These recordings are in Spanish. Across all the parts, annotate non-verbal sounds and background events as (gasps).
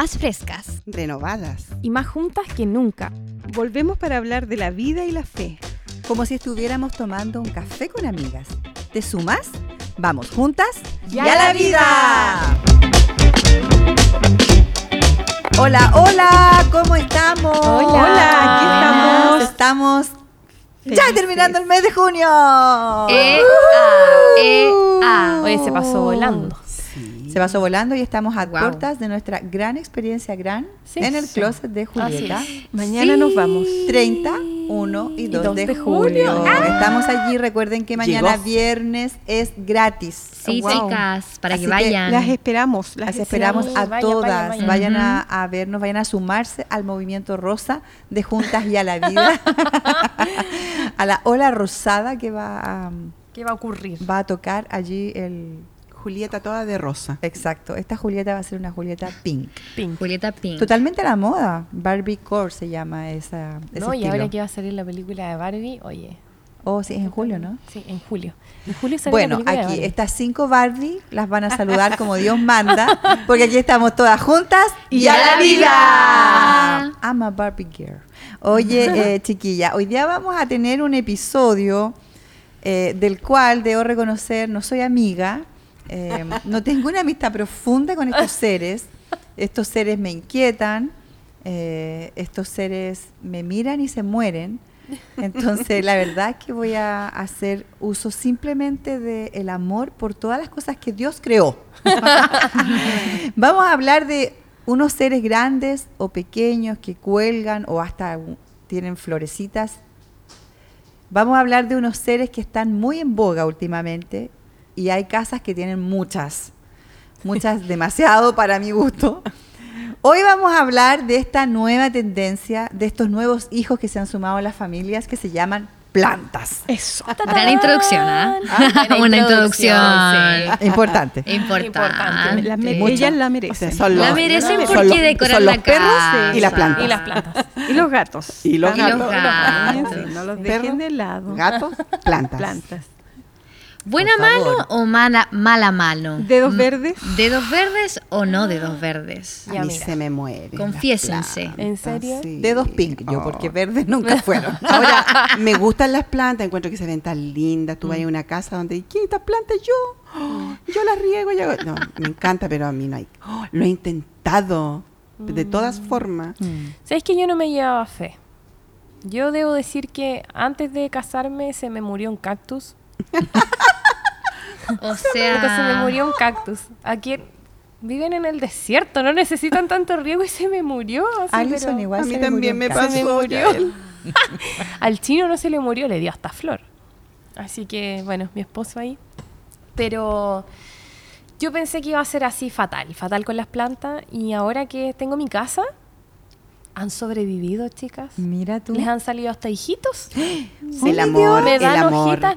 más frescas, renovadas y más juntas que nunca. Volvemos para hablar de la vida y la fe. Como si estuviéramos tomando un café con amigas. ¿Te sumas? Vamos juntas ¡Ya y a la vida. Hola, hola, ¿cómo estamos? Hola, aquí estamos. Estamos ya terminando el mes de junio. Eh, ah, eh, ah. Oye, se pasó volando. Se pasó volando y estamos a Guau. puertas de nuestra gran experiencia gran Sí. en el Sí. closet de Julieta. Mañana nos vamos. 30, 1 y 2, dos de, de julio. julio. Estamos allí. Recuerden que mañana Llegó. viernes es gratis. Sí, Wow. chicas, para Así que que vayan. Las esperamos. Las, Las esperamos Sí, a todas. vayan, a vernos, vayan a sumarse al movimiento rosa de Juntas y a la Vida. (laughs) a la ola rosada que va a, ¿Qué va a ocurrir? va a tocar allí el. Julieta toda de rosa. Exacto. Esta Julieta va a ser una Julieta pink. Pink. Julieta Pink. Totalmente a la moda. Barbie Core se llama esa. ese No, y estilo. ahora que va a salir la película de Barbie, oye. Oh, sí, es en julio, ¿no? Sí, en julio. En julio sale Bueno, la película de aquí estas cinco Barbie las van a saludar como (laughs) Dios manda, porque aquí estamos todas juntas y, a la vida. I'm a Barbie girl. Oye, (laughs) eh, chiquilla, hoy día vamos a tener un episodio eh, del cual debo reconocer, no soy amiga, eh, no tengo una amistad profunda con estos seres. Estos seres me inquietan, eh, estos seres me miran y se mueren. Entonces, la verdad es que voy a hacer uso simplemente del amor por todas las cosas que Dios creó. (laughs) Vamos a hablar de unos seres grandes o pequeños que cuelgan o hasta tienen florecitas. Vamos a hablar de unos seres que están muy en boga últimamente y hay casas que tienen muchas, muchas demasiado para mi gusto. Hoy vamos a hablar de esta nueva tendencia, de estos nuevos hijos que se han sumado a las familias que se llaman plantas. Eso. (laughs) Gran introducción, ¿ah? Buena introducción. Importante. Importante. Importante. Las me- Mucho. ellas la O merecen. sea, son La merecen son porque los- decoran son la los perros casa. y las plantas. Y las plantas. Y los gatos. Y los Y los gatos. gatos. Sí, no los Perros, dejen de lado. Gatos, plantas. Plantas. ¿Buena mano o mala, mala mano? Dedos Mm, verdes. ¿Dedos verdes o no dedos verdes? A Ya, mí mira. se me muere. Confiésense. ¿En serio? Dedos pink, yo, porque verdes nunca (laughs) fueron. Ahora, (laughs) me gustan las plantas, encuentro que se ven tan lindas. Tú vas a una casa donde, ¿quién estas plantas? Yo. Oh, yo las riego. Yo... hago-". No, me encanta, pero a mí no hay. Oh, lo he intentado. De todas formas. ¿Sabes que yo no me llevaba fe? Yo debo decir que antes de casarme se me murió un cactus. (laughs) O Porque se me sea, murió un cactus. Aquí viven en el desierto, no necesitan tanto riego y se me murió. así, Alison pero igual a mí se también murió me pasó. Se me murió. (laughs) Al chino no se le murió, le dio hasta flor. Así que, bueno, mi esposo ahí. Pero yo pensé que iba a ser así fatal, fatal con las plantas. Y ahora que tengo mi casa, han sobrevivido, chicas. Mira tú. Les han salido hasta hijitos. (gasps) el amor, Me el dan amor. hojitas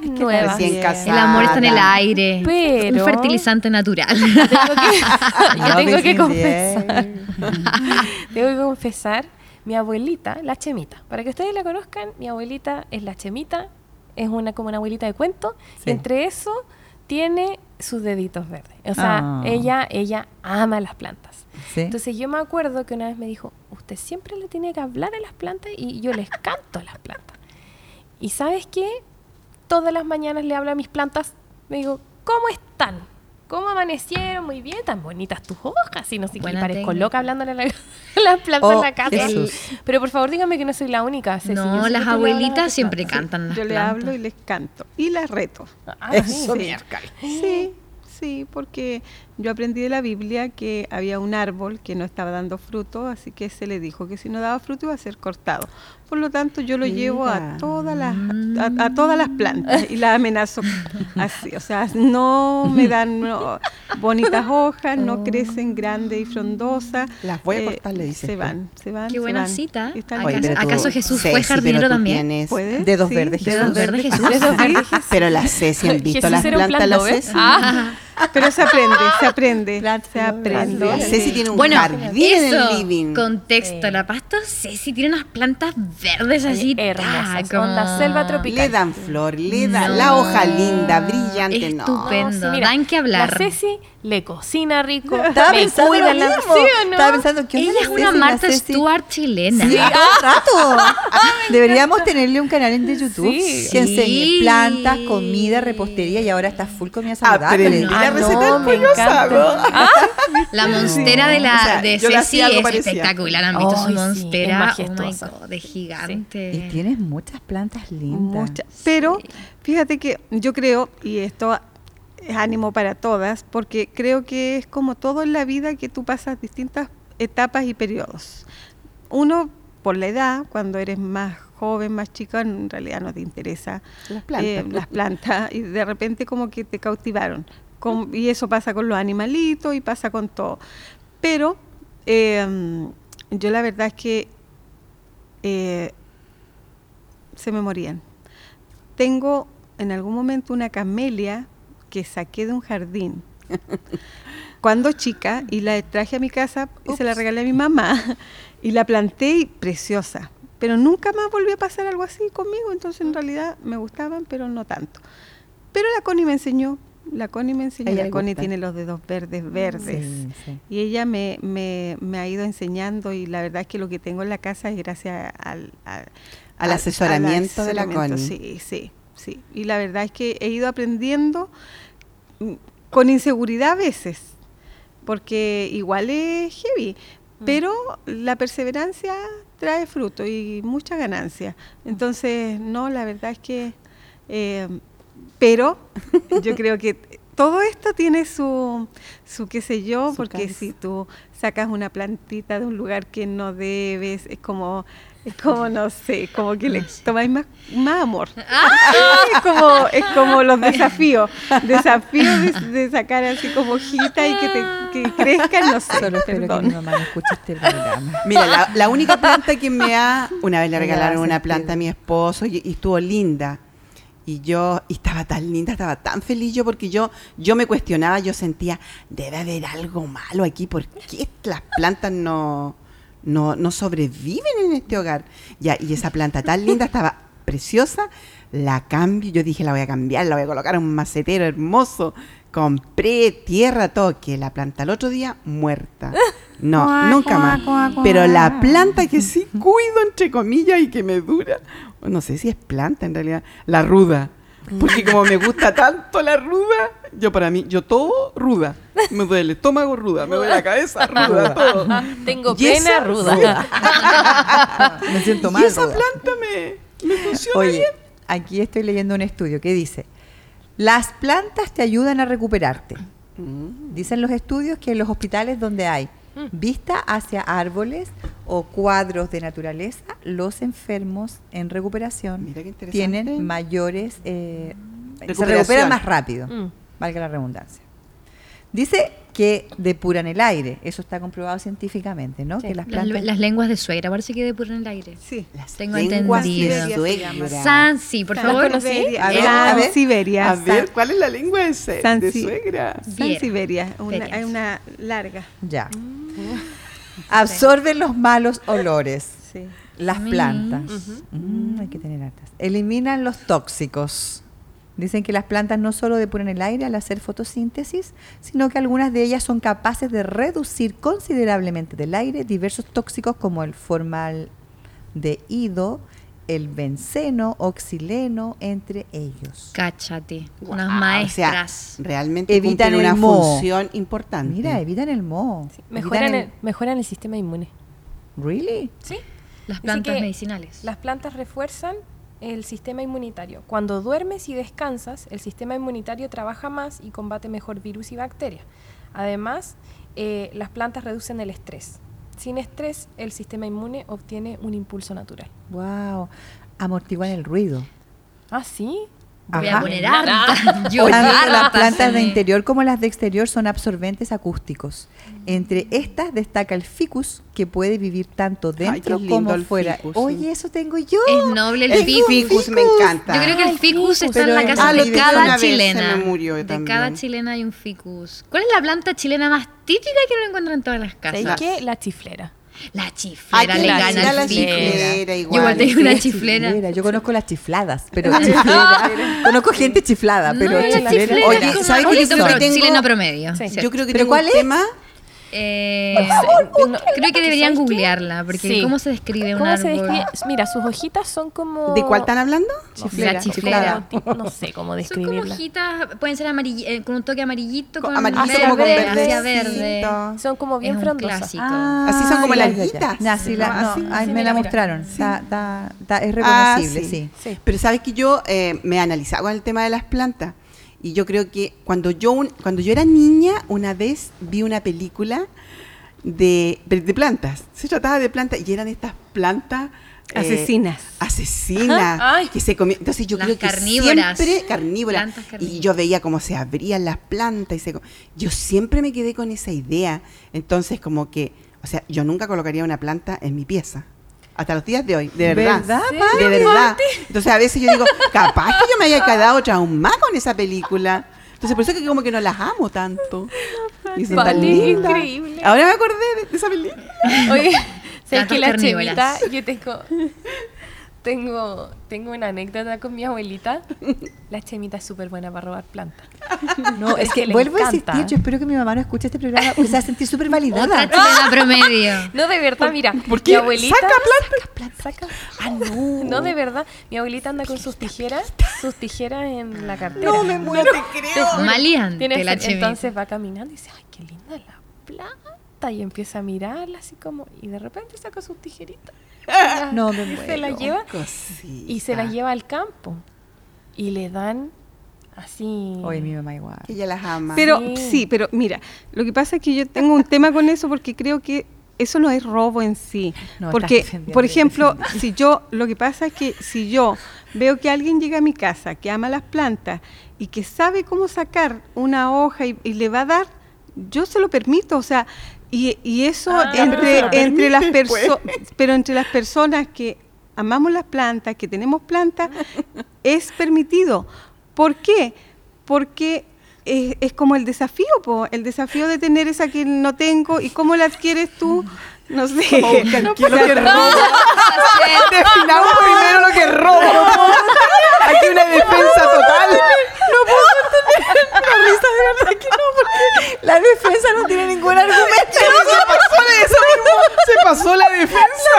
el amor está en el aire. Pero- Un fertilizante natural. (laughs) (laughs) Tengo que, yo tengo que confesar. (laughs) Tengo que confesar, mi abuelita, la Chemita. Para que ustedes la conozcan, mi abuelita es la Chemita, es una como una abuelita de cuento. Sí. Entre eso tiene sus deditos verdes. O sea, Ah. ella, ella ama las plantas. Sí. Entonces yo me acuerdo que una vez me dijo, usted siempre le tiene que hablar a las plantas y yo les canto a las plantas. Y sabes qué? Todas las mañanas le hablo a mis plantas, me digo, ¿cómo están? ¿Cómo amanecieron? Muy bien, tan bonitas tus hojas. Y no sé qué, parezco técnica. loca hablándole a, la- (laughs) las plantas Oh, en la casa. Jesús. Pero por favor dígame que no soy la única. Ceci, no, las abuelitas siempre cantan las Yo le hablo y les canto. Y las reto. Ah, Eso, sí. Sí, sí, porque yo aprendí de la Biblia que había un árbol que no estaba dando fruto, así que se le dijo que si no daba fruto iba a ser cortado. Por lo tanto, yo lo llevo a todas las a, a todas las plantas y las amenazo (laughs) así, o sea, no me dan no, bonitas hojas, no crecen grandes y frondosas. eh, Las voy a cortar, le dices Se van, se van. Qué se buena van. cita. ¿Acaso- tú- Jesús fue jardinero también? tienes- ¿Puede? Dedos Sí, verdes, Dedos verdes, Jesús. Dedos verdes. Pero la Ceci, ¿han (laughs) visto Jesús las plantas? La. Ceci? Ah. Pero se aprende, se aprende, (laughs) se aprende. Ceci tiene un Bueno, jardín en eso, el living. contexto, Sí. la pasto Ceci tiene unas plantas verdes así, hermosas, como- onda selva tropical. Le dan flor, le dan No. la hoja linda, brillante, no. Estupendo. dan que hablar. La Ceci le cocina rico, Estaba me pensando en la. ¿Sí o no? Estaba pensando que Ella es una Martha Stewart chilena. Sí, el (laughs) rato. Deberíamos tenerle un canal en de YouTube Sí. que Sí. enseñe plantas, comida, repostería y ahora está full comida saludable. Aprendí la Ah, receta no, del me pollo asado. (laughs) La monstera de la O sea, de Ceci es espectacular. ¿Han visto su sí, es monstera? Oh God, de gigante. Y tienes muchas plantas lindas. Mucha- Pero fíjate que yo creo, y esto es ánimo para todas, porque creo que es como todo en la vida que tú pasas distintas etapas y periodos. Uno, por la edad, cuando eres más joven, más chica, en realidad no te interesa Las plantas. eh, las plantas y de repente como que te cautivaron. Con- y eso pasa con los animalitos y pasa con todo. Pero eh, yo la verdad es que eh, se me morían. Tengo en algún momento una camelia que saqué de un jardín (laughs) cuando chica y la traje a mi casa y se la regalé a mi mamá y la planté y preciosa. Pero nunca más volvió a pasar algo así conmigo, entonces en realidad me gustaban, pero no tanto. Pero la Connie me enseñó, la Connie me enseñó, ella la Connie tiene los dedos verdes, verdes. Sí, sí. Y ella me, me, me ha ido enseñando y la verdad es que lo que tengo en la casa es gracias al, al, Al asesoramiento de la Connie. Sí, sí, sí. Y la verdad es que he ido aprendiendo mm, con inseguridad a veces, porque igual es heavy, Mm. pero la perseverancia trae fruto y mucha ganancia. Entonces, no, la verdad es que... eh, pero (laughs) yo (laughs) creo que todo esto tiene su, su qué sé yo, Su porque si tú sacas una plantita de un lugar que no debes, es como, es como no sé, como que le tomáis más, más amor. (laughs) es, como, es como los desafíos, desafíos de, de sacar así como hojita y que, te, que crezcan, no sé, Solo espero que perdón. mi mamá no escuche este programa. Mira, la, la única planta que me ha... Una vez le regalaron una planta a mi esposo y, y estuvo linda. Y yo, y estaba tan linda, estaba tan feliz yo porque yo, yo me cuestionaba, yo sentía, debe haber algo malo aquí, ¿por qué las plantas no, no, no sobreviven en este hogar? Ya, y esa planta tan linda estaba preciosa, la cambio, yo dije, la voy a cambiar, la voy a colocar en un macetero hermoso. Compré tierra, todo, que la planta el otro día muerta. No, (laughs) nunca más. Pero la planta que sí cuido, entre comillas, y que me dura, no sé si es planta en realidad, la ruda. Porque como me gusta tanto la ruda, yo para mí, yo todo ruda. Me duele el estómago ruda, me duele la cabeza ruda, todo. Tengo Y esa- pena ruda. Me siento Y mal. esa Roda. planta me, me funciona Oye, bien. aquí estoy leyendo un estudio que dice, las plantas te ayudan a recuperarte. Mm. Dicen los estudios que en los hospitales donde hay vista hacia árboles o cuadros de naturaleza, los enfermos en recuperación Mira qué interesante. tienen mayores, eh, se recuperan más rápido, Mm. valga la redundancia. Dice que depuran el aire, eso está comprobado científicamente, ¿no? Sí. Que las Las, plantas las lenguas de suegra parece que depuran el aire. Sí. Las Tengo lenguas entendido. de suegra. Sansi, por ¿Las favor. conocí? A ver, a ver. Siberia. A ver, ¿cuál es la lengua de, de suegra? San Viera. Siberia, una, hay una larga. Ya. (laughs) Absorben los malos olores. Sí. Las Mm. plantas. Mm, hay que tener hartas. Eliminan los tóxicos. Dicen que las plantas no solo depuran el aire al hacer fotosíntesis, sino que algunas de ellas son capaces de reducir considerablemente del aire diversos tóxicos como el formaldehído, el benceno, oxileno, entre ellos. Cáchate. Unas maestras. O sea, realmente Evitan una el moho. función importante. Mira, evitan el moho. Mejoran el, mejoran el sistema inmune. ¿Really? Sí. las plantas medicinales. Las plantas refuerzan el sistema inmunitario. Cuando duermes y descansas, el sistema inmunitario trabaja más y combate mejor virus y bacterias. Además, eh, las plantas reducen el estrés. Sin estrés, el sistema inmune obtiene un impulso natural. Wow. Amortiguan el ruido. ¿Ah, sí? Voy Ajá. a poner harta. (laughs) Yo Tanto las plantas de interior como las de exterior son absorbentes acústicos. Entre estas destaca el ficus, que puede vivir tanto dentro como fuera. ficus, Oye, eso tengo yo. Es noble el, El ficus. ficus me encanta. Yo creo que el ficus está en la casa Ah, de cada chilena. me murió de también. cada chilena hay un ficus. ¿Cuál es la planta chilena más típica que no encuentran en todas las ¿Sabes casas? qué? La chiflera. La chiflera que le la gana chiflera, al la chiflera Yo igual. igual tengo una Sí, chiflera. Yo conozco las chifladas, pero (laughs) chiflera. conozco gente chiflada, pero no, chiflera. chiflera Oye, ¿sabes qué? Yo creo que tengo- chileno promedio. Yo creo que ¿Pero tengo cuál un tema. Eh, No, creo que deberían googlearla, porque Sí. ¿cómo se describe un ¿Cómo se árbol? describe? Mira, sus hojitas son como... ¿De cuál están hablando? La chiflera. No sé cómo (laughs) Son como describirla. hojitas, pueden ser eh, con un toque amarillito, Con amarillito verde, como con hacia verdecito. verde. Son como bien Es frondosas. clásico. Así son como ya, las ya, ya. guitas. Ya, sí, la- Ah, no, sí, ay, sí, me la mira. mostraron. Es Ah, reconocible, sí. sí. Sí. Pero sabes que yo eh, me he analizado con el tema de las plantas. Y yo creo que cuando yo, un- cuando yo era niña, una vez vi una película de, de plantas. Se trataba de plantas y eran estas plantas... eh, Asesinas. asesinas Ay. que se comían. Entonces yo Las creo que carnívoras. siempre carnívoras. Plantas Y carnívoras. yo veía cómo se abrían las plantas y se yo siempre me quedé con esa idea. Entonces como que, o sea, yo nunca colocaría una planta en mi pieza. Hasta los días de hoy, de verdad. ¿Verdad, De verdad. Entonces a veces yo digo, capaz que yo me haya quedado traumada con esa película. Entonces por eso que como que no las amo tanto. Y son tan lindas. increíble. Ahora me acordé de, de esa película. Oye, ¿sabes que la chemita? Yo tengo, tengo, tengo una anécdota con mi abuelita. La chemita es súper buena para robar plantas. (laughs) No, es que le vuelvo a encanta. insistir, yo espero que mi mamá no escuche este programa porque se va a sentir súper validada. promedio. (laughs) No, de verdad, mira. ¿Por qué? Mi abuelita. Saca planta. Saca. Ah, no. No, de verdad. Mi abuelita anda con sus tijeras, sus tijeras en la cartera. No me muero, te creo. Maleante Tiene la chemita. entonces va caminando y dice, ay, qué linda la planta. Y empieza a mirarla así como, y de repente saca sus tijeritas. (laughs) No me y se las lleva Cosita. y se las lleva al campo. Y le dan así. Oye, mi mamá igual. Que ella las ama. Pero Sí. sí. pero mira, lo que pasa es que yo tengo un tema con eso porque creo que eso no es robo en sí. No, porque, por ejemplo, si yo, lo que pasa es que si yo veo que alguien llega a mi casa que ama las plantas y que sabe cómo sacar una hoja y, y le va a dar, yo se lo permito, o sea, y, y eso Ah, entre, entre las personas, pero entre las personas que amamos las plantas, que tenemos plantas, (laughs) es permitido. ¿Por qué? Porque es, es como el desafío, po, el desafío de tener esa que no tengo y cómo la adquieres tú, no sé. ¿Qué No es lo puedo- que robo? (laughs) Definamos primero lo que robo. Aquí una defensa total. La defensa no tiene ningún argumento. Se pasó de eso mismo. Se pasó la defensa.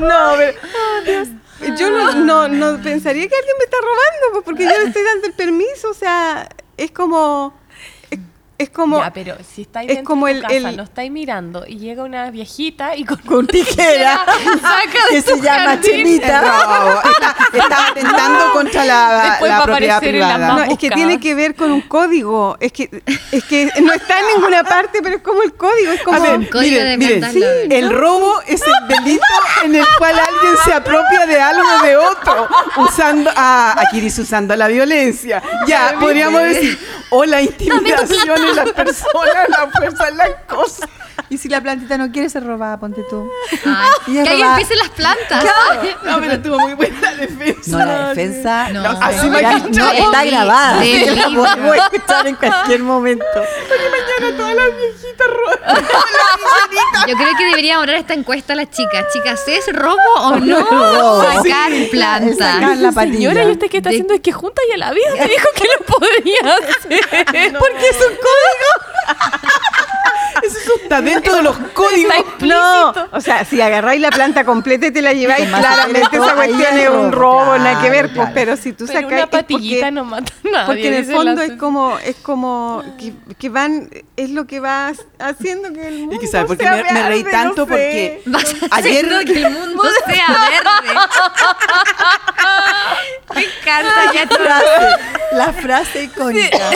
No, pero- Yo no, no, no pensaría que alguien me está robando, pues, porque yo le estoy dando el permiso, o sea, es como... Es, como... Ya, pero si estáis es dentro como de el- tu casa, el- lo estáis mirando y llega una viejita y con, Con tijera. (laughs) saca de que se llama jardín. Es Chemita. robo. Está, está atentando contra la, Después la va a propiedad aparecer en la privada. No, es que tiene que ver con un código. Es que, es que no está en ninguna parte, pero es como el código. Es como. A ver, Un código de miren, plantas miren, Lover. el robo es el delito en el cual alguien se apropia de algo de otro, usando, ah, aquí dice usando la violencia. Ya, podríamos decir, o la intimidación en las personas, la fuerza en las cosas. Y si la plantita no quiere ser robada, ponte tú. Ay, Y que ahí empiecen las plantas. No, pero estuvo muy buena la defensa. No, la defensa No, no, así no, me ya- no, está grabada. del la libro. podemos escuchar en cualquier momento. (laughs) Yo creo que deberíamos ahora esta encuesta a las chicas. Chicas, ¿es robo o no robo. sacar El plantas? sacar la patilla. Señora, ¿y usted qué está De- haciendo? Es que junta y a la vida me (laughs) dijo que lo podría hacer. (laughs) Porque es un código. (laughs) Eso está dentro de los códigos. Está No, o sea, si agarráis la planta completa y te la lleváis, claramente esa cuestión es un robo, nada que claro, ver, pues, pero si tú sacas. una es porque- patillita no mata a nadie. Porque en el fondo es como, es como que, que van, es lo que va haciendo que el mundo Y que sabe por qué sea me, me reí verde, tanto (laughs) no sé. porque Vas ayer que el mundo sea verde. Me encanta ya La frase, la frase icónica.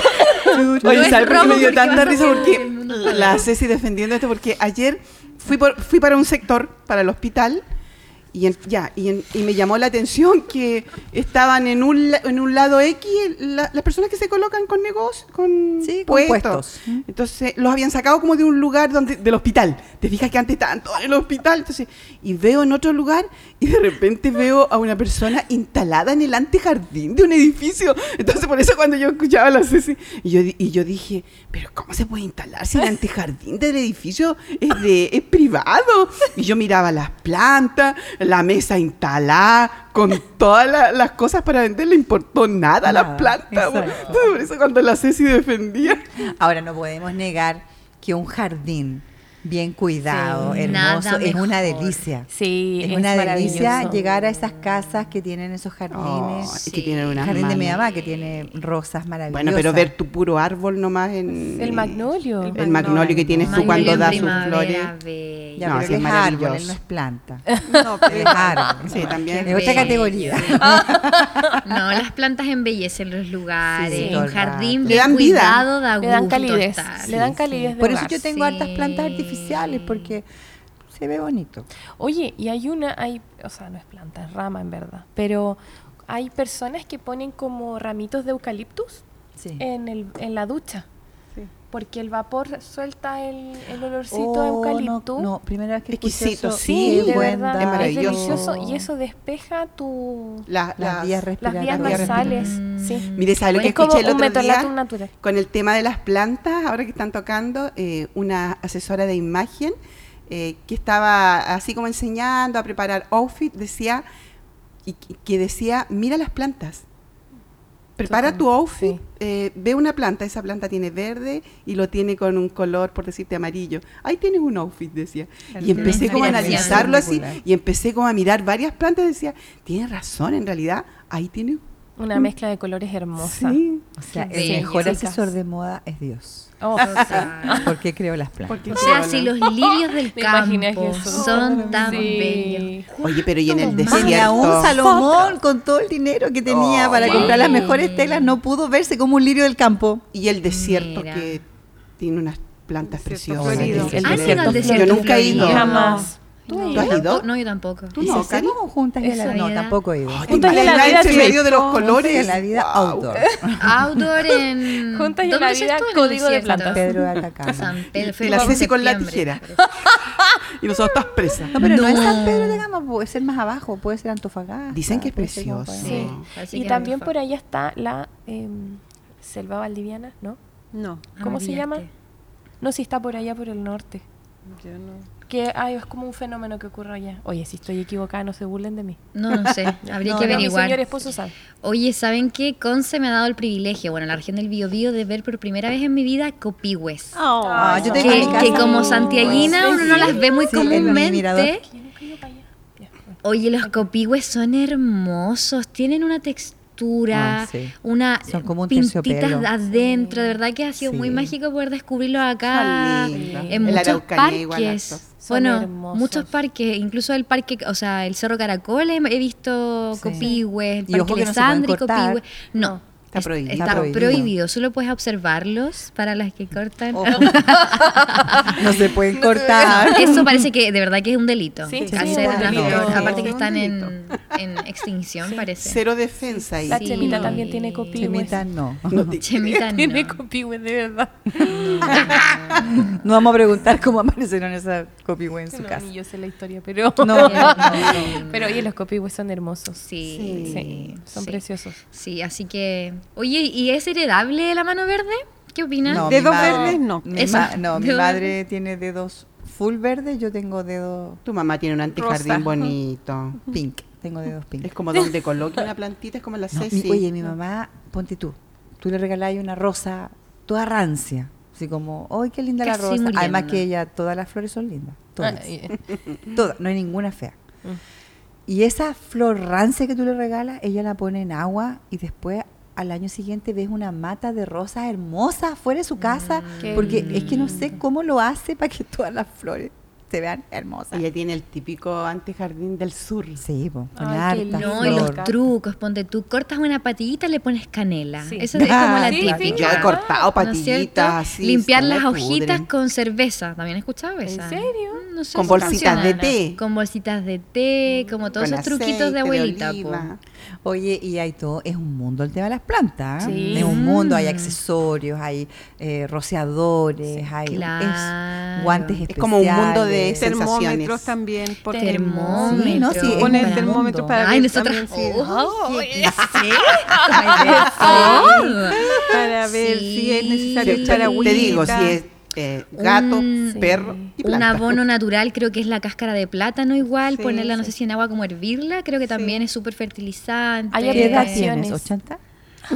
Oye, es ¿sabes por qué me dio porque tanta risa? Porque la Ceci defendiendo esto, porque ayer fui, por, fui para un sector, para el hospital, Y, en- ya, y, en- y me llamó la atención que estaban en un, en un lado X la- las personas que se colocan con negocios, con, Sí, con puestos. puestos. Entonces los habían sacado como de un lugar donde del hospital. Te fijas que antes estaban todos en el hospital. Entonces, y veo en otro lugar y de repente veo a una persona instalada en el antejardín de un edificio. Entonces, por eso cuando yo escuchaba la Ceci, y yo, y yo dije, pero ¿cómo se puede instalar si el antejardín del edificio es, de, es privado? Y yo miraba las plantas, la mesa instalada, con todas la- las cosas para vender, le importó nada a las plantas. Por eso cuando la Ceci defendía. Ahora no podemos negar que un jardín bien cuidado, Sí. hermoso, es una delicia. Sí, es, es una delicia llegar a esas casas que tienen esos jardines. Oh, que tienen el unas jardín de mi mamá que tiene rosas maravillosas. Bueno, pero ver tu puro árbol nomás en... El magnolio. El, El magnolio que tienes tú Magnolio cuando en das sus flores. bella. Ya, No, pero sí, él es es árbol, él no es planta. (laughs) No, Él es árbol. Sí, también. Es otra categoría. (laughs) No, las plantas embellecen los lugares. Un el jardín bien dan vida. cuidado da Le dan gusto calidez. Le dan calidez Por eso yo tengo hartas plantas artificiales porque se ve bonito. Oye, y hay una, hay, o sea, no es planta, es rama en verdad, pero hay personas que ponen como ramitos de eucaliptus Sí. en, el, en la ducha, Sí. porque el vapor suelta el, el olorcito a Oh, eucalipto. No, no, primera vez que Exquisito, eso. Sí, de verdad, Es es maravilloso. delicioso y eso despeja tu La- Las las- vías las vías respiratorias. nasales, Mm. sí. Mire, ¿sabe lo que es como escuché el otro día? natural. Con el tema de las plantas, ahora que están tocando, eh, una asesora de imagen eh, que estaba así como enseñando a preparar outfit, decía, y que decía, mira las plantas. Prepara tu outfit, Sí. eh, ve una planta, esa planta tiene verde y lo tiene con un color, por decirte, amarillo. Ahí tienes un outfit, decía. Y empecé como a analizarlo así y empecé como a mirar varias plantas y decía, tienes razón, en realidad, ahí tiene... Una mezcla de colores hermosa. Sí, O sea, el mejor asesor de moda es Dios. Oh, Total. Porque creo las plantas. porque O sea, si los lirios del campo son tan Sí. bellos. Oye, pero y en el desierto. aún Salomón, con todo el dinero que tenía Oh, para sí. comprar las mejores telas, no pudo verse como un lirio del campo. Y el desierto Mira. que tiene unas plantas preciosas. florido. El ¿Han ido desierto Yo nunca he ido. Jamás. ¿Tú, ¿Tú has ido? No, yo tampoco. ¿Tú ¿Y no, Cari? juntas y a la Eso. No, tampoco he ido. Ay, ¿te Juntas y en la vida trip. medio de los colores? en la vida outdoor. Outdoor en... (laughs) Juntas y en ¿Dónde la vida? En código de plantas. Pedro de Atacama. San Pedro. La Ceci con la tijera. (laughs) y nosotros estás presas. No, pero no. es No. San Pedro de Gama, puede ser más abajo, puede ser Antofagasta. Dicen que es precioso. Sí. No. Y también por allá está la em, selva valdiviana, ¿no? No, ¿Cómo se Olvídate. llama? No, si está por allá por el norte. yo no. Que ay, es como un fenómeno que ocurre allá. Oye, si estoy equivocada, no se burlen de mí. No, no sé. (laughs) Habría No, que no, mi averiguar. esposo sabe. Oye, ¿saben qué? Conce me ha dado el privilegio, bueno, la región del Biobío, de ver por primera vez en mi vida copihue. Ah, yo Que- tengo en mi Que, casa. que como santiaguina uno no las ve muy Sí, en comúnmente. Oye, los copihue son hermosos, tienen una textura, Ah, sí. una Son como un pintitas adentro, de verdad que ha sido muy mágico poder descubrirlos acá en En la muchos Araucanía igual parques. Son Bueno, hermosos. muchos parques, incluso el parque, o sea, el Cerro Caracol he visto Sí. copihue, el Y ojo parque que no se pueden Lesandri, cortar. copihue. No, Está es- prohibido. Está Está prohibido. prohibido. Solo puedes observarlos para las que cortan. Ojo. (laughs) no se pueden cortar. Eso parece que de verdad que es un delito. Sí, sí, Hacer es un una delito. flor. Sí, Aparte que están en, extinción, parece. Cero defensa ahí. La Sí. chemita también tiene copihue. Chemita, no. No (laughs) Chemita no. Tiene copihue, de verdad. No vamos a preguntar cómo aparecieron esas copihue en su No, casa. ni yo sé la historia, pero... No, (laughs) no, no. Pero oye, los copihue son hermosos. Sí, Sí, son sí. preciosos. Sí, así que. Oye, ¿y es heredable la mano verde? ¿Qué opinas? No, Dedos verdes, no. Mi Eso. ma- no, mi madre tiene dedos full verde, yo tengo dedos Tu mamá tiene un antejardín Rosa. bonito. (laughs) pink. Tengo dedos pink. Es como donde coloque una plantita, es como la No, mi- oye, mi mamá, ponte tú, tú le regalás una rosa toda rancia, así como, ¡ay, qué linda la rosa! muriendo. Además que ella, todas las flores son lindas, todas, Ah, (laughs) todas, no hay ninguna fea. Mm. Y esa flor rancia que tú le regalas, ella la pone en agua y después al año siguiente ves una mata de rosas hermosas fuera de su casa, Qué porque es que no sé cómo lo hace para que (laughs) todas las flores se vean hermosas. Ella tiene el típico antejardín del sur. Sí, po, con Ay, harta No, y los trucos, ponte tú, cortas una patillita y le pones canela. Sí. Eso es como la (laughs) sí, típica. Yo he cortado patillitas así. Limpiar las hojitas pudren. con cerveza. ¿También he escuchado esa? ¿En serio? Mm, no sé Con si bolsitas de té. Con bolsitas de té, como todos con esos truquitos de abuelita. Oye, y hay todo, es un mundo el tema de las plantas. ¿eh? Sí. Es un mundo, hay Mm. accesorios, hay eh, rociadores, hay es guantes especiales. Es como un mundo de Termómetros también. Porque Termómetro. Sí, no, sí, el termómetro mundo. para Ay, ver nosotras. Oh, ¿Qué ¿es Ay, de- (laughs) para ver si es Sí. necesario Te- echar te, agüita. digo, si es eh, gato, Un- perro y Un abono (laughs) natural creo que es la cáscara de plátano igual, Sí, ponerla no sé si en agua como hervirla, creo que también es súper fertilizante. Hay ¿Qué edad aplicaciones. tienes? ¿80?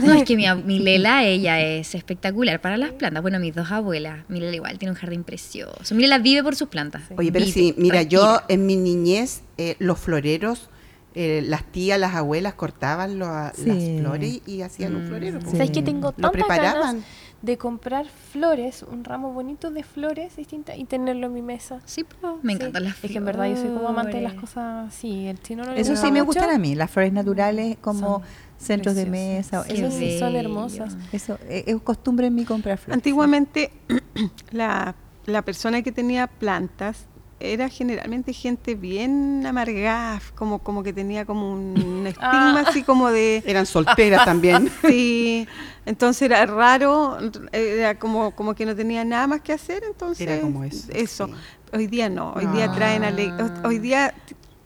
No, es que mi, mi Lela, ella es espectacular para las plantas. Bueno, mis dos abuelas, mi Lela igual tiene un jardín precioso. Mi Lela vive por sus plantas. Oye, pero Vive, sí, mira, yo en mi niñez, eh, los floreros, eh, las tías, las abuelas cortaban lo- las flores y hacían un florero. po. Sí. ¿Sabes que tengo Lo tantas preparaban. ganas de comprar flores, un ramo bonito de flores distintas y tenerlo en mi mesa? Sí, po, me Sí. encantan las Es que en verdad yo soy como amante de las flores. cosas así. El chino no Eso sí me mucho. gustan a mí, las flores naturales como Son centros de mesa. Qué Eso sí, son hermosas. Eso eh, es costumbre en mí comprar flores. Antiguamente, (clears throat) la, la persona que tenía plantas era generalmente gente bien amargada, como, como que tenía como un (laughs) estigma Ah. así como de... Eran solteras también. (laughs) Sí, entonces era raro, era como, como que no tenía nada más que hacer, entonces Era como eso, sí. Hoy día no, hoy día Ah. traen ale- hoy día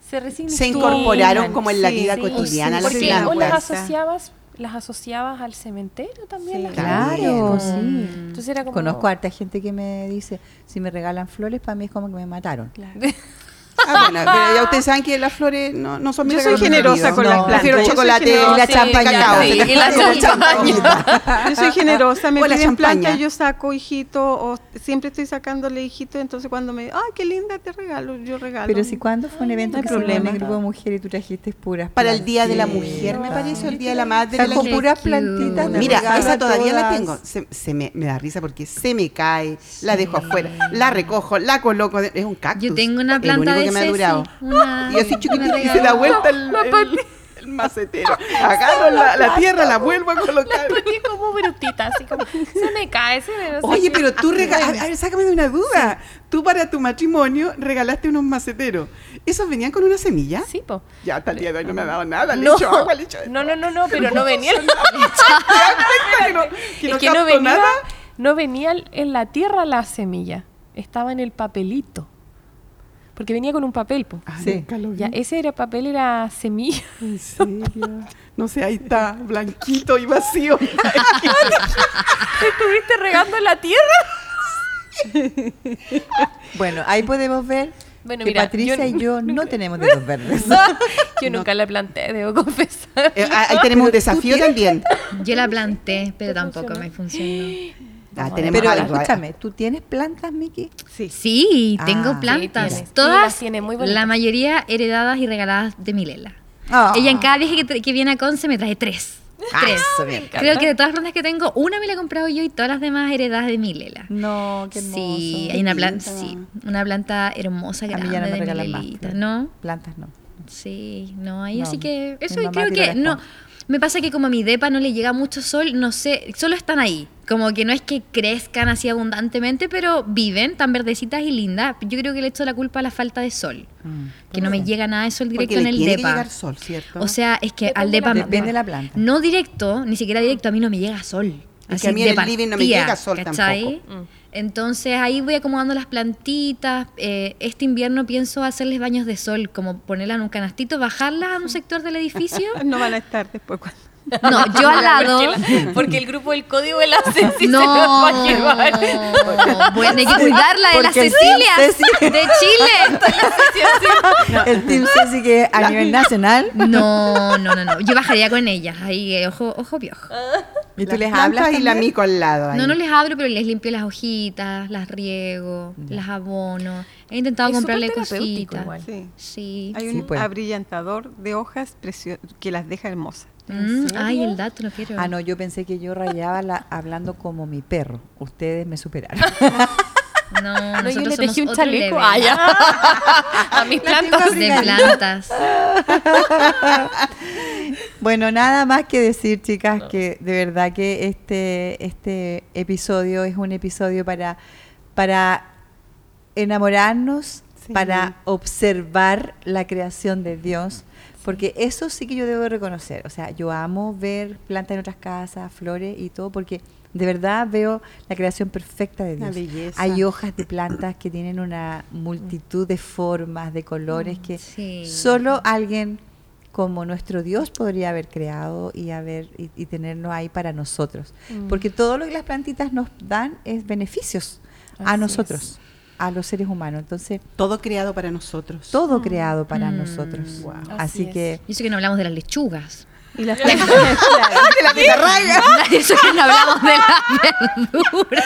Se, Se incorporaron como en la Sí, vida sí, cotidiana sí, las Porque o las asociabas, las asociabas al cementerio también. Sí. las Claro, plantas. sí. Entonces era como... Conozco a harta gente que me dice, si me regalan flores, para mí es como que me mataron. Claro. (laughs) Ah, bueno, (laughs) pero ya ustedes saben que las flores no, no son mi Yo soy generosa con las plantas. Prefiero Yo soy chocolate generosa. y la cacao. (laughs) y la champaña. (laughs) Yo soy generosa, me piden champaña. planta, yo saco hijito, o siempre estoy sacándole hijito, entonces cuando me, ay, qué linda, te regalo, yo regalo. Pero si cuando fue un evento que en problema. el grupo de mujeres y tú trajiste puras Para el Día de la. Mujer, me parece, o el Día de la Madre. Qué puras plantitas. me Mira, esa todavía la tengo. Se, se me, me da risa porque se me cae, la dejo afuera, la recojo, la coloco. de- es un cactus. Yo tengo una planta de me ha durado. una- Y así chiquitito y se da vuelta el, el- el macetero. (laughs) Agarro la, la tierra, la vuelvo a colocar. Ponía como brutita, así como... Se me cae, se me... no Oye, pero tú (laughs) regalaste, a ver, sácame de una duda. Tú para tu matrimonio regalaste unos maceteros. ¿Esos venían con una semilla? Sí, po. Ya hasta el día de hoy no me ha dado nada. Le No. echo agua, le echo No, no, no, no, pero no venía... (laughs) ¿Te das cuenta que no, que es no que no venía, nada? no venía en la tierra la semilla, estaba en el papelito. Porque venía con un papel, po. Ah, Sí. nunca lo vi. Ya, ese era papel era semilla. ¿En serio? No sé, ahí está, blanquito y vacío. (laughs) ¿Estuviste regando la tierra? Bueno, ahí podemos ver Bueno, que mira, Patricia yo- y yo no tenemos dedos verdes. (laughs) Yo nunca la planté, debo confesar. Eh, ahí tenemos un desafío también. Yo la planté, pero tampoco funcionó? me funcionó. Ah, tenemos Pero algo. escúchame, ¿tú tienes plantas, Miki? Sí. Sí, Ah. tengo Sí, plantas. Todas, tiene muy bonitas. la mayoría heredadas y regaladas de mi Lela. Ah. Ella en cada viaje que, viene a Conce me trae tres. Tres. Eso, bien. Creo que de todas las plantas que tengo, una me la he comprado yo y todas las demás heredadas de mi Lela. No, qué hermoso. Sí, qué hay una planta, sí, una planta hermosa, A grande mí ya no me regalan más. ¿No? Plantas no. Sí, no, ahí No, así que eso creo que no. Me pasa que como a mi depa no le llega mucho sol, no sé, solo están ahí. Como que no es que crezcan así abundantemente, pero viven tan verdecitas y lindas. Yo creo que le echo la culpa a la falta de sol. Que no me llega nada de sol directo Porque en le el tiene que depa. llegar sol, ¿cierto? O sea, es que al depa... de la Depende de la planta. No directo, ni siquiera directo, a mí no me llega sol. Es que a mí en el living no me llega sol ¿cachai? tampoco. Entonces ahí voy acomodando las plantitas. Eh, este invierno pienso hacerles baños de sol, como ponerlas en un canastito, bajarlas a un (laughs) sector del edificio. No van a estar después cuando... (laughs) No, yo al lado. Porque el grupo del código de la Ceci No, se los va a llevar. bueno, hay que cuidarla de las Porque el Cecilias Ceci- de Chile. (laughs) El Team Ceci que a nivel nacional. No, no, no, no. Yo bajaría con ellas. Ahí, eh, ojo, ojo piojo. ¿Y tú les hablas y la mico al lado. ahí. No, no les abro, pero les limpio las hojitas, las riego, las abono. He intentado Es comprarle cositas. igual. Sí. Sí. Hay Sí, un pues. abrillantador de hojas que las deja hermosas. Mm, ay, el dato, no quiero. Ah, no, yo pensé que yo rayaba la- hablando como mi perro. Ustedes me superaron. (laughs) No, No, yo nosotros le tejí un chaleco. Ah, ya. (laughs) A mis plantas. de plantas. (laughs) Bueno, nada más que decir, chicas, que de verdad que este, este episodio es un episodio para, para enamorarnos Sí. para observar la creación de Dios. Porque eso sí que yo debo reconocer. O sea, yo amo ver plantas en otras casas, flores y todo, porque de verdad veo la creación perfecta de Dios. Hay hojas de plantas que tienen una multitud de formas, de colores que Sí. solo alguien como nuestro Dios podría haber creado y haber y, ahí para nosotros. Porque todo lo que las plantitas nos dan es beneficios a nosotros, a los seres humanos. Entonces, Todo creado para nosotros. todo creado para Mm. nosotros. Wow. Así, Así es. que Y eso que no hablamos de las lechugas. Y las (laughs) de la. Eso que no hablamos de las verduras.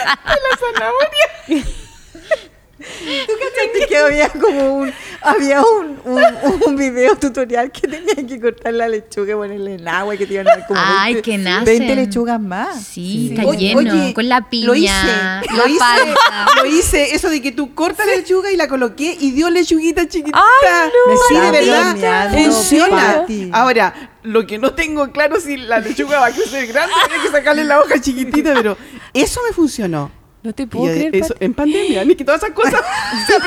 ¿Tú cachaste que había como un, había un, un, un video tutorial que tenía que cortar la lechuga y ponerle en agua y que te iban a dar como Ay, 20, que nacen. 20 lechugas más. Sí, está Oye, lleno. oye, con la piña, Lo hice, la lo hice, palta. lo hice, eso de que tú cortas la lechuga y la coloqué y dio lechuguita chiquitita. Ay, no. Sí, de verdad, funciona. Ahora, lo que no tengo claro si la lechuga va a crecer grande, tiene que sacarle la hoja chiquitita, pero eso me funcionó. No te puedo creer. eso, en pandemia, ni que todas esas cosas. Esos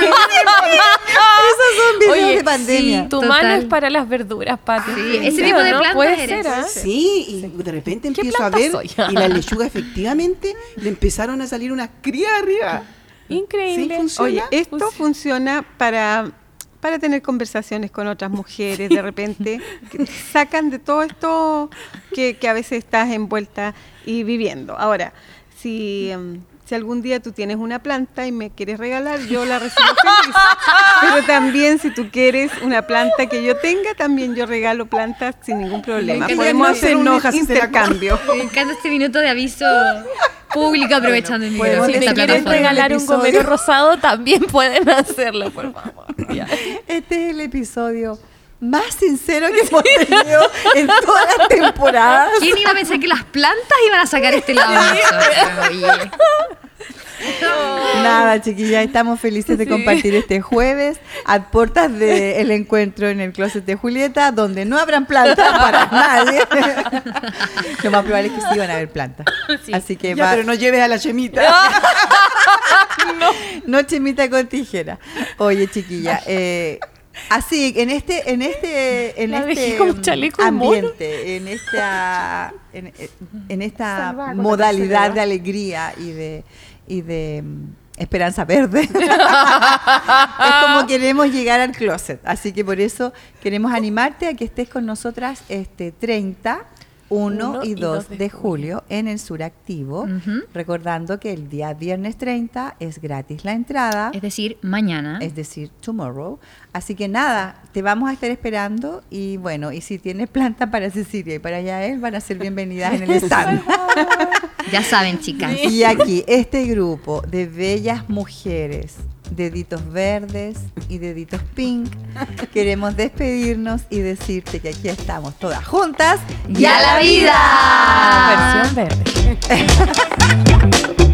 son videos Oye, de pandemia. sí, tu Total. mano es para las verduras, Pati. Sí, ese tipo de ¿no? plantas Puede eres. ser, ¿ah? Sí, y de repente ¿Qué empiezo a ver soy? (laughs) y la lechuga efectivamente le empezaron a salir unas crías arriba. Increíble. Sí, funciona. Oye, esto funciona para, para tener conversaciones con otras mujeres, de repente, que (laughs) sacan de todo esto que, que a veces estás envuelta y viviendo. Ahora, si, em, si algún día tú tienes una planta y me quieres regalar, yo la recibo feliz. Pero también si tú quieres una planta que yo tenga, también yo regalo plantas sin ningún problema. Podemos hacer un intercambio. (laughs) Me encanta este minuto de aviso público aprovechando el podemos Si me quieren regalar un gomero rosado, también pueden hacerlo, por favor. (laughs) Ya. Este es el episodio más sincero que hemos tenido en todas las temporadas. ¿Quién iba a pensar que las plantas iban a sacar este lado? (laughs) (laughs) Nada, chiquillas, estamos felices de compartir este jueves a puertas del encuentro en el closet de Julieta, donde no habrán plantas (laughs) para nadie. Lo más probable es que sí van a haber plantas. Así que Ya, va, pero no lleves a la chemita. (laughs) no chemita con tijera. Oye, chiquilla, eh, así en este, en este, en La este ambiente, en esta, en, en esta modalidad de alegría y de y de mm, esperanza verde. (laughs) es como (laughs) queremos llegar al closet. Así que por eso queremos animarte a que estés con nosotras este 30, 1 Uno y y 2 dos de, de julio en el Sur Activo. Recordando que el día viernes 30 es gratis la entrada, Es decir, mañana. es decir, tomorrow. Así que nada, te vamos a estar esperando y bueno, y si tienes planta para Cecilia y para Yael, van a ser bienvenidas en el (laughs) stand. Ya saben, chicas. y aquí, este grupo de bellas mujeres, deditos verdes y deditos pink, queremos despedirnos y decirte que aquí estamos todas juntas ¡Y a la vida! Versión verde. (laughs)